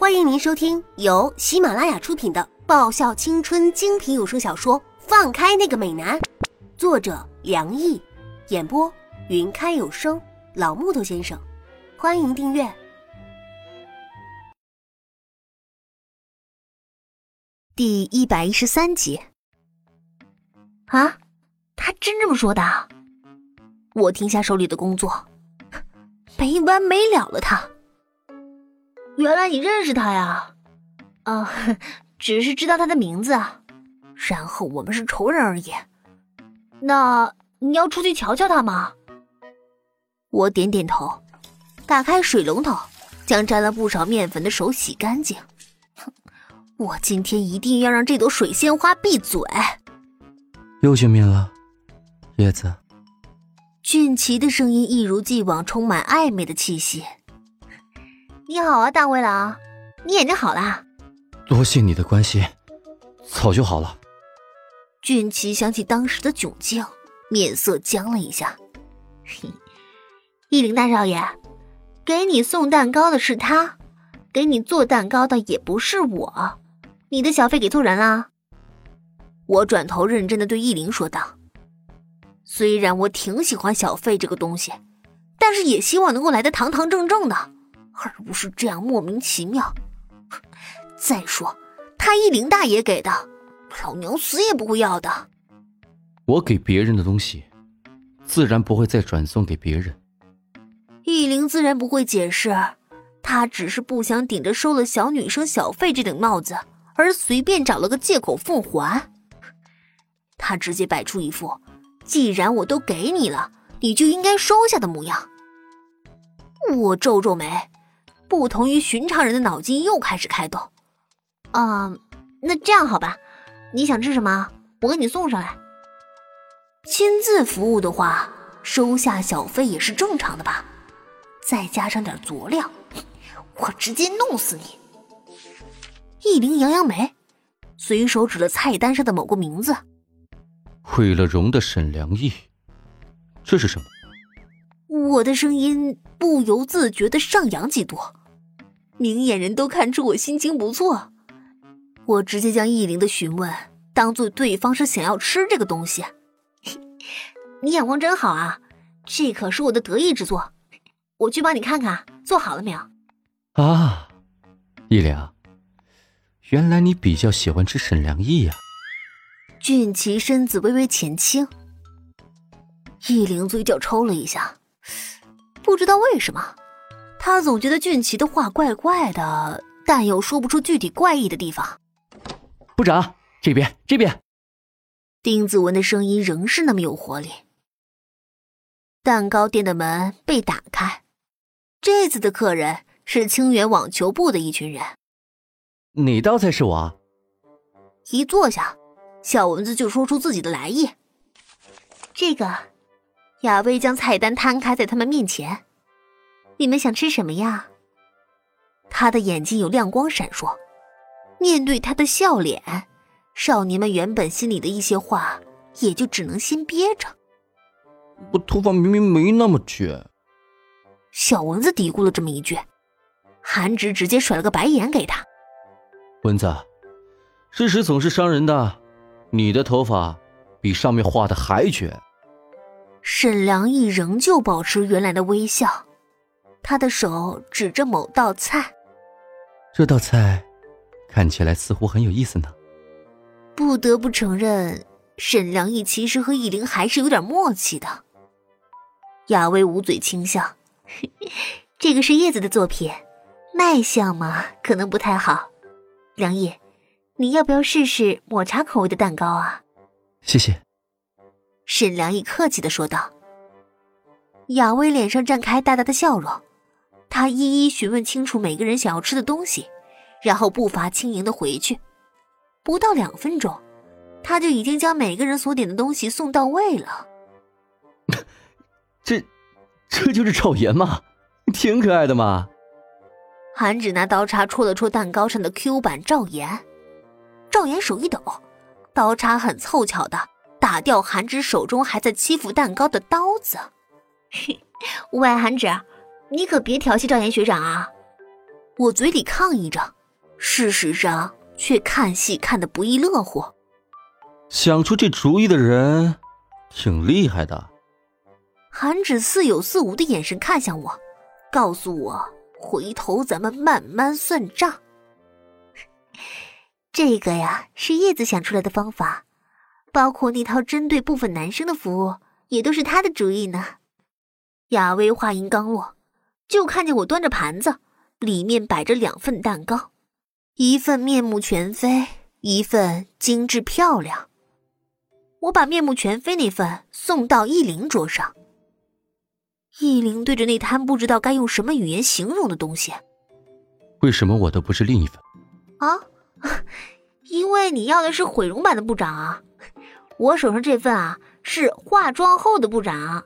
欢迎您收听由喜马拉雅出品的爆笑青春精品有声小说《放开那个美男》，作者梁毅，演播云开有声老木头先生。欢迎订阅第一百一十三集。啊，他真这么说的？我停下手里的工作，没完没了了。他。原来你认识他呀？啊，只是知道他的名字，然后我们是仇人而已。那你要出去瞧瞧他吗？我点点头，打开水龙头，将沾了不少面粉的手洗干净。哼，我今天一定要让这朵水仙花闭嘴。又见面了，叶子。俊奇的声音一如既往充满暧昧的气息。你好啊，大灰狼，你眼睛好啦？多谢你的关心，早就好了。俊奇想起当时的窘境，面色僵了一下。易林大少爷，给你送蛋糕的是他，给你做蛋糕的也不是我，你的小费给错人啦。我转头认真的对易林说道：“虽然我挺喜欢小费这个东西，但是也希望能够来的堂堂正正的。”而不是这样莫名其妙。再说，他一林大爷给的，老娘死也不会要的。我给别人的东西，自然不会再转送给别人。易灵自然不会解释，他只是不想顶着收了小女生小费这顶帽子，而随便找了个借口奉还。他直接摆出一副，既然我都给你了，你就应该收下的模样。我皱皱眉。不同于寻常人的脑筋又开始开动，啊，那这样好吧，你想吃什么，我给你送上来。亲自服务的话，收下小费也是正常的吧？再加上点佐料，我直接弄死你！易灵扬扬眉，随手指了菜单上的某个名字：毁了容的沈良义。这是什么？我的声音不由自觉的上扬几度。明眼人都看出我心情不错，我直接将易灵的询问当做对方是想要吃这个东西。你眼光真好啊，这可是我的得意之作。我去帮你看看做好了没有。啊，易灵，原来你比较喜欢吃沈良义呀。俊奇身子微微前倾，易灵嘴角抽了一下，不知道为什么。他总觉得俊奇的话怪怪的，但又说不出具体怪异的地方。部长，这边，这边。丁子文的声音仍是那么有活力。蛋糕店的门被打开，这次的客人是清远网球部的一群人。哪道菜是我？一坐下，小蚊子就说出自己的来意。这个，亚薇将菜单摊开在他们面前。你们想吃什么呀？他的眼睛有亮光闪烁，面对他的笑脸，少年们原本心里的一些话也就只能先憋着。我头发明明没那么卷。小蚊子嘀咕了这么一句，韩直直接甩了个白眼给他。蚊子，事实总是伤人的，你的头发比上面画的还卷。沈良义仍旧保持原来的微笑。他的手指着某道菜，这道菜看起来似乎很有意思呢。不得不承认，沈良义其实和易灵还是有点默契的。雅薇捂嘴轻笑：“ 这个是叶子的作品，卖相嘛，可能不太好。良毅，你要不要试试抹茶口味的蛋糕啊？”谢谢。沈良义客气的说道。雅薇脸上绽开大大的笑容。他一一询问清楚每个人想要吃的东西，然后步伐轻盈的回去。不到两分钟，他就已经将每个人所点的东西送到位了。这，这就是赵岩吗？挺可爱的嘛。韩芷拿刀叉戳了戳蛋糕上的 Q 版赵岩，赵岩手一抖，刀叉很凑巧的打掉韩芷手中还在欺负蛋糕的刀子。喂，韩芷。你可别调戏赵岩学长啊！我嘴里抗议着，事实上却看戏看得不亦乐乎。想出这主意的人，挺厉害的。韩芷似有似无的眼神看向我，告诉我回头咱们慢慢算账。这个呀，是叶子想出来的方法，包括那套针对部分男生的服务，也都是他的主意呢。亚薇话音刚落，就看见我端着盘子，里面摆着两份蛋糕，一份面目全非，一份精致漂亮。我把面目全非那份送到易灵桌上。易灵对着那摊不知道该用什么语言形容的东西，为什么我的不是另一份？啊，因为你要的是毁容版的部长啊，我手上这份啊是化妆后的部长。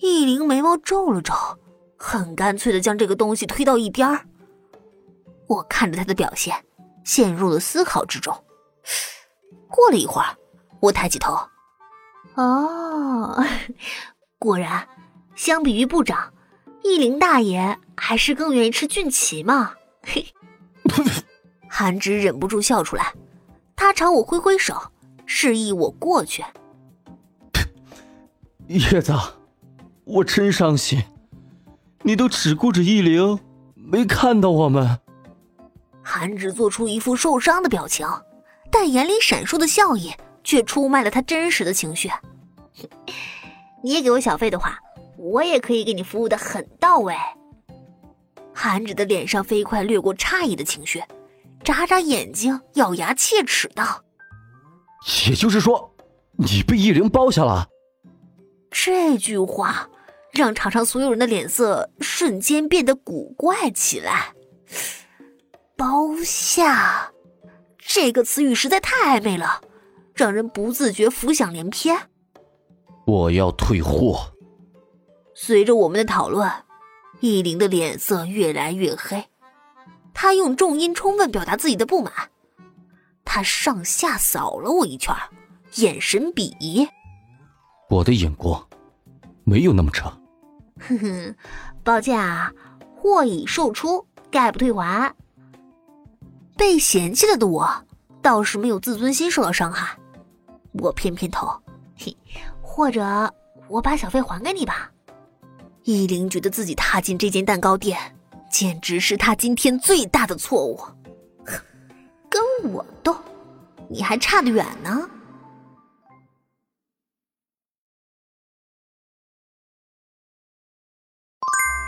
易灵眉毛皱了皱，很干脆的将这个东西推到一边儿。我看着他的表现，陷入了思考之中。过了一会儿，我抬起头，哦，果然，相比于部长，易灵大爷还是更愿意吃俊奇嘛。嘿，韩直忍不住笑出来，他朝我挥挥手，示意我过去。叶子。我真伤心，你都只顾着易灵，没看到我们。韩芷做出一副受伤的表情，但眼里闪烁的笑意却出卖了他真实的情绪。你也给我小费的话，我也可以给你服务的很到位。韩芷的脸上飞快掠过诧异的情绪，眨眨眼睛，咬牙切齿道：“也就是说，你被易灵包下了？”这句话。让场上所有人的脸色瞬间变得古怪起来。包下，这个词语实在太暧昧了，让人不自觉浮想联翩。我要退货。随着我们的讨论，易林的脸色越来越黑，他用重音充分表达自己的不满。他上下扫了我一圈，眼神鄙夷。我的眼光没有那么差。哼哼，抱歉啊，货已售出，概不退还。被嫌弃了的我，倒是没有自尊心受到伤害。我偏偏头，嘿，或者我把小费还给你吧。依琳觉得自己踏进这间蛋糕店，简直是他今天最大的错误。跟我斗，你还差得远呢。